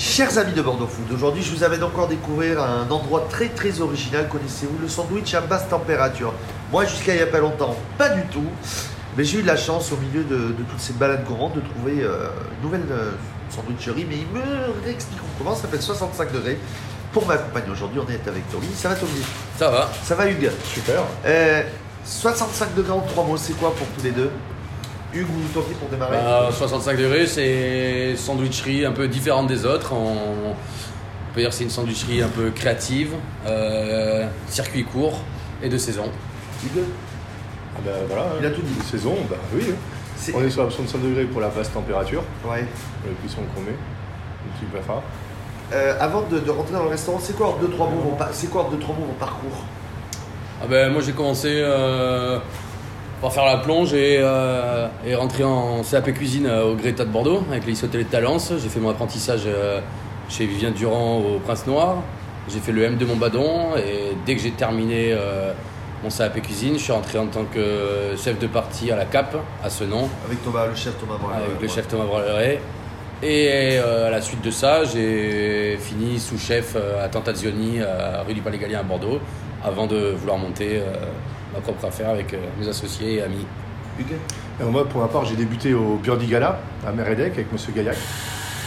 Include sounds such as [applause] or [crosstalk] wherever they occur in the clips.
Chers amis de Bordeaux Food, aujourd'hui je vous avais encore découvrir un endroit très très original. Connaissez-vous le sandwich à basse température? Moi jusqu'à il n'y a pas longtemps, pas du tout. Mais j'ai eu de la chance au milieu de, de toutes ces balades courantes de trouver euh, une nouvelle euh, sandwicherie. Mais il me réexplique comment ça fait 65 degrés. Pour m'accompagner aujourd'hui, on est avec Tommy. Ça va Tommy? Ça va. Ça va Hugues? Super. Euh, 65 degrés en trois mots, c'est quoi pour tous les deux? Hugues ou Tommy pour démarrer Bah, 65 degrés, c'est sandwicherie un peu différente des autres. On, on peut dire que c'est une sandwicherie un peu créative, euh, circuit court et de saison. Hugues Ah bah voilà. Il a tout dit. De saison, bah oui. hein. On est sur 65 degrés pour la basse température, Ouais. le cuisson qu'on met, le. Euh, avant de, de rentrer dans le restaurant, c'est quoi en deux trois mots vos C'est quoi deux trois mots vos parcours? Ah ben, moi j'ai commencé euh, par faire la plonge et, euh, et rentrer en CAP cuisine euh, au Greta de Bordeaux avec les hôteliers de Talence. J'ai fait mon apprentissage euh, chez Vivien Durand au Prince Noir. J'ai fait le M de Montbadon et dès que j'ai terminé euh, mon CAP cuisine, je suis rentré en tant que chef de partie à la CAP à ce nom. Avec Thomas, le chef Thomas Brun. avec le chef Thomas Braleret. Et euh, à la suite de ça, j'ai fini sous-chef à Tentazioni, à rue du Palais Gallien à Bordeaux, avant de vouloir monter euh, ma propre affaire avec euh, mes associés et amis. Alors moi, pour ma part, j'ai débuté au Biordi Gala à Meredec avec Monsieur Gaillac,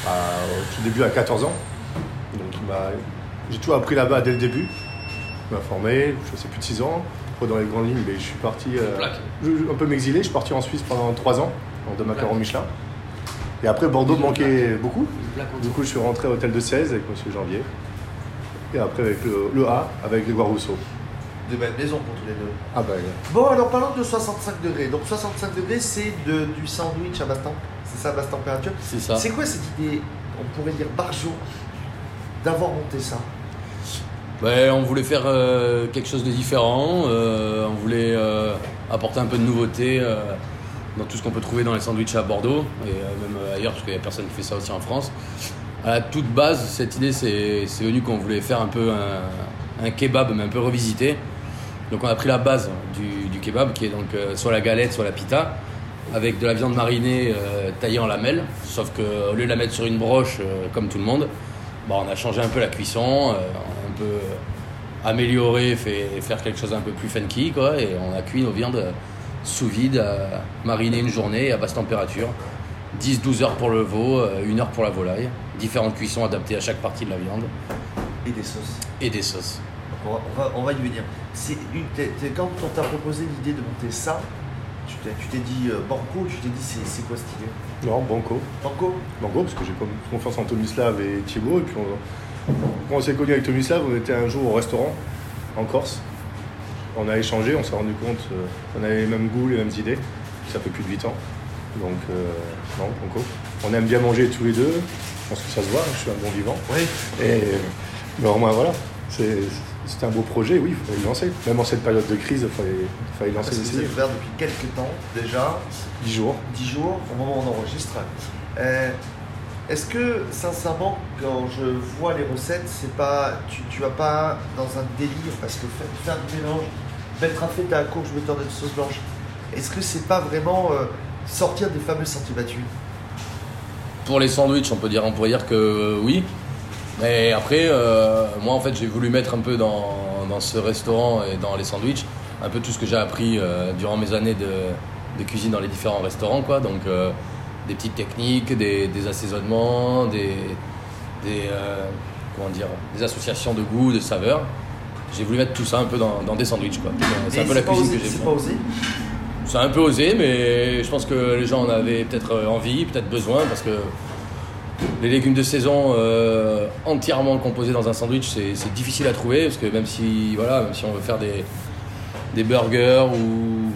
à- au tout début à 14 ans. Donc j'ai tout appris là-bas dès le début. Il m'a formé, je sais plus de 6 ans. Après, dans les grandes lignes, mais je suis parti euh, je- je- un peu m'exiler. Je suis parti en Suisse pendant 3 ans, en de macarons Michelin. Et après, Bordeaux me manquait beaucoup. Du coup, je suis rentré à Hôtel de 16 avec Monsieur Janvier. Et après, avec le, le A, avec Grégoire Rousseau. De belle maison pour tous les deux. Ah bah, Bon, alors parlons de 65 degrés. Donc 65 degrés, c'est de- du sandwich à basse temp- C'est ça, basse température C'est ça. C'est quoi cette idée, on pourrait dire barjo, d'avoir monté ça? Ouais, on voulait faire euh, quelque chose de différent. euh, on voulait euh, apporter un peu de nouveauté dans tout ce qu'on peut trouver dans les sandwichs à Bordeaux et même ailleurs, parce qu'il n'y a personne qui fait ça aussi en France. À la toute base, cette idée, c'est c'est venu qu'on voulait faire un peu un, un kebab, mais un peu revisité. Donc on a pris la base du, du kebab, qui est donc euh, soit la galette, soit la pita, avec de la viande marinée euh, taillée en lamelles. Sauf qu'au lieu de la mettre sur une broche, euh, comme tout le monde, bon, on a changé un peu la cuisson, un peu amélioré, fait faire quelque chose un peu plus funky, quoi, et on a cuit nos viandes sous vide, marinées une journée à basse température. 10-12 heures pour le veau, 1 heure pour la volaille. Différentes cuissons adaptées à chaque partie de la viande Et des sauces. et des sauces. Donc, on, va, on, va, y venir. C'est quand on t'a proposé l'idée de monter ça, tu t'es tu t'es dit euh, Banco, tu t'es dit c'est c'est quoi cette idée? Non, Banco. Banco? Banco, parce que j'ai confiance en Tomislav et Thibaut. Et puis on- quand on s'est connus avec Tomislav, on était un jour au restaurant en Corse. On a échangé, on s'est rendu compte euh, qu'on avait les mêmes goûts, les mêmes idées. Ça fait plus de 8 ans. Donc, euh, non, Banco. On aime bien manger tous les deux. Je pense que ça se voit, je suis un bon vivant. Oui. Et mais au moins, voilà. C'est- C'était un beau projet, oui, il fallait le lancer. Même en cette période de crise, il fallait, fallait lancer Parce que vous l'essayer. êtes ouvert depuis quelques temps déjà, 10 jours. 10 jours au moment où on enregistre. Euh, Est-ce que sincèrement, quand je vois les recettes, c'est pas, tu, tu vas pas dans un délire parce que faire, faire du mélange, mettre un feta à courge, mettre de sauce blanche, est-ce que c'est pas vraiment euh, sortir des fameux sentiers battus Pour les sandwichs, on peut dire, on pourrait dire que euh, oui. Mais après, euh, moi en fait, j'ai voulu mettre un peu dans, dans ce restaurant et dans les sandwichs un peu tout ce que j'ai appris euh, durant mes années de, de cuisine dans les différents restaurants, quoi. Donc euh, des petites techniques, des, des assaisonnements, des, des comment dire, des associations de goût, de saveurs. J'ai voulu mettre tout ça un peu dans, dans des sandwichs, quoi. C'est un Et peu la cuisine osé- que j'ai C'est pas osé C'est un peu osé, mais je pense que les gens en avaient peut-être envie, peut-être besoin, parce que les légumes de saison euh, entièrement composés dans un sandwich, c'est difficile à trouver, parce que même si, voilà, même si on veut faire des, des burgers ou,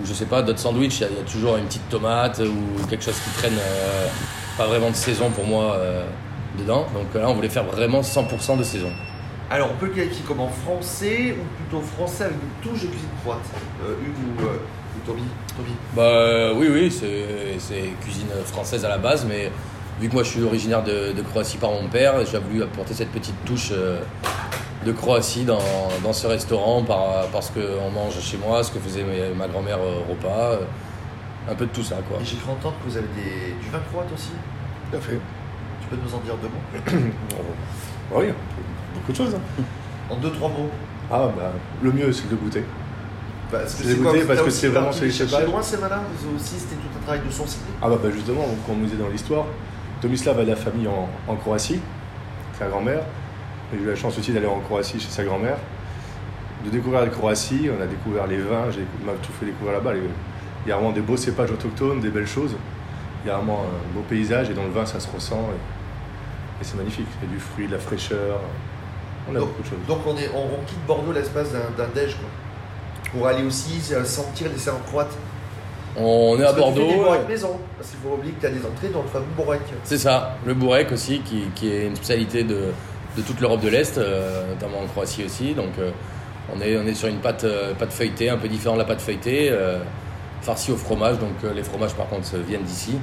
ou je sais pas, d'autres sandwichs, il y, a- il y a toujours une petite tomate ou quelque chose qui traîne, euh, pas vraiment de saison pour moi, euh, dedans. Donc là, on voulait faire vraiment 100% de saison. Alors, on peut le qualifier comme en français ou plutôt français avec une touche de cuisine euh, Hugues ou, Toby? Toby Bah oui, oui, c'est cuisine française à la base, mais vu que moi je suis originaire de, de Croatie par mon père, j'ai voulu apporter cette petite touche euh, de Croatie dans, dans ce restaurant par, parce qu'on mange chez moi, ce que faisait ma, ma grand-mère au repas, euh, un peu de tout ça quoi. Et j'ai cru entendre que vous avez des, du vin croate aussi Tout à fait. Tu peux nous en dire deux mots? [coughs] Oui, beaucoup de choses. hein. En deux, trois mots Ah, bah, le mieux, c'est de le goûter. Parce que Je l'ai c'est parce que c'est vraiment chercher cépages. loin ces malins Vous aussi, c'était tout un travail de sourcing Ah, bah, bah, justement, comme on nous disait dans l'histoire, Tomislav a de la famille en, en Croatie, sa grand-mère. J'ai eu la chance aussi d'aller en Croatie chez sa grand-mère, de découvrir la Croatie. On a découvert les vins, j'ai on m'a tout fait découvrir là-bas. Il y a vraiment des beaux cépages autochtones, des belles choses. Il y a vraiment un beau paysage et dans le vin, ça se ressent. Et, et c'est magnifique. Il y a du fruit, de la fraîcheur. On a donc, beaucoup de choses. donc on, est, on, on quitte Bordeaux l'espace d'un déj, quoi. Pour aller aussi euh, sentir les serres croates. On est à que tu fais des Bordeaux. bourrecs maison. Parce qu'il faut oublier que tu as des entrées dans le fameux bourrec. C'est ça, le bourrec aussi, qui, qui est une spécialité de, de toute l'Europe de l'Est, euh, notamment en Croatie aussi. Donc euh, on, est, on est sur une pâte, euh, pâte feuilletée, un peu différente de la pâte feuilletée, euh, farcie au fromage. Donc les fromages par contre viennent d'ici.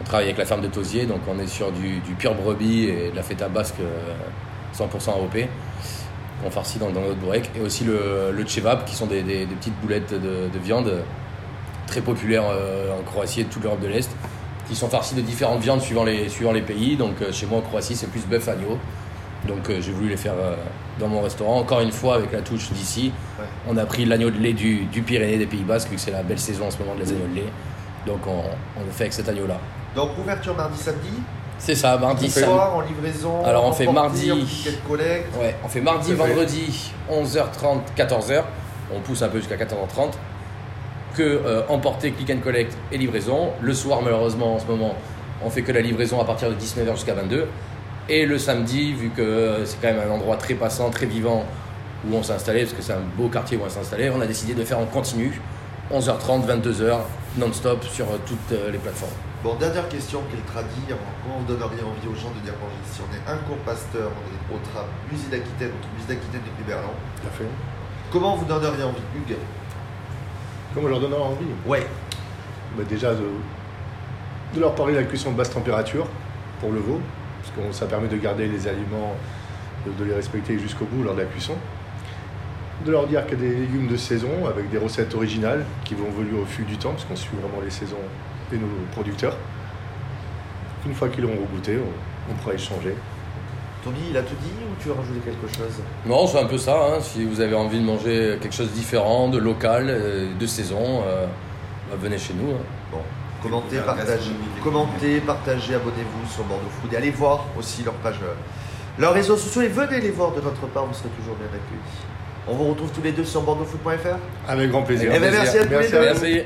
On travaille avec la ferme de Tosier, donc on est sur du, du pur brebis et de la feta basque euh, 100% AOP. qu'on farcit dans, dans notre bourrec. Et aussi le, le chevap, qui sont des, des- des petites boulettes de, de viande très populaires euh, en Croatie et toute l'Europe de l'Est qui sont farcis de différentes viandes suivant les, suivant les pays. Donc euh, chez moi en Croatie, c'est plus bœuf agneau. Donc euh, j'ai voulu les faire dans mon restaurant. Encore une fois, avec la touche d'ici, Ouais. on a pris l'agneau de lait du, du Pyrénées des Pays Basques, vu que c'est la belle saison en ce moment de les agneaux de lait. Donc on, on le fait avec cet agneau-là. Donc ouverture mardi, samedi. C'est ça, mardi, samedi. soir en livraison. Alors, on fait mardi. De. Ouais, on fait mardi, vendredi, 11h30, 14h. On pousse un peu jusqu'à 14h30. Que euh, emporter, click and collect et livraison. Le soir, malheureusement, en ce moment, on fait que la livraison à partir de 19h jusqu'à 22h. Et le samedi, vu que euh, c'est quand même un endroit très passant, très vivant, où on s'est installé, parce que c'est un beau quartier où on s'est installé, on a décidé de faire en continu, 11h30, 22h, non-stop sur euh, toutes les plateformes. Bon, dernière question, quel tradit Comment vous donneriez envie aux gens de venir manger Si on est un cours pasteur, on est au tram, musée d'Aquitaine, notre musée d'Aquitaine depuis Berlin. Tout à fait. Comment vous donneriez envie, Hugues? Comment leur donner envie Ouais. Bah, Déjà de, de leur parler de la cuisson de basse température pour le veau, parce que ça permet de garder les aliments, de, de les respecter jusqu'au bout lors de la cuisson. De leur dire qu'il y a des légumes de saison avec des recettes originales qui vont évoluer au fil du temps, parce qu'on suit vraiment les saisons et nos producteurs. Une fois qu'ils l'auront goûté, on, on pourra échanger. Tommy, il a tout dit ou tu veux rajouter quelque chose? Non, c'est un peu ça. hein. Si vous avez envie de manger quelque chose de différent, de local, euh, de saison, euh, bah, venez chez nous. hein. Bon, commentez, partagez, commentez, partagez, abonnez-vous sur Bordeaux Food et allez voir aussi leur page, euh, leurs réseaux sociaux et venez les voir de notre part, vous serez toujours bien accueillis. On vous retrouve tous les deux sur bordeauxfoot.fr. Avec grand plaisir. Eh ben, merci à tous les deux. à vous. Merci.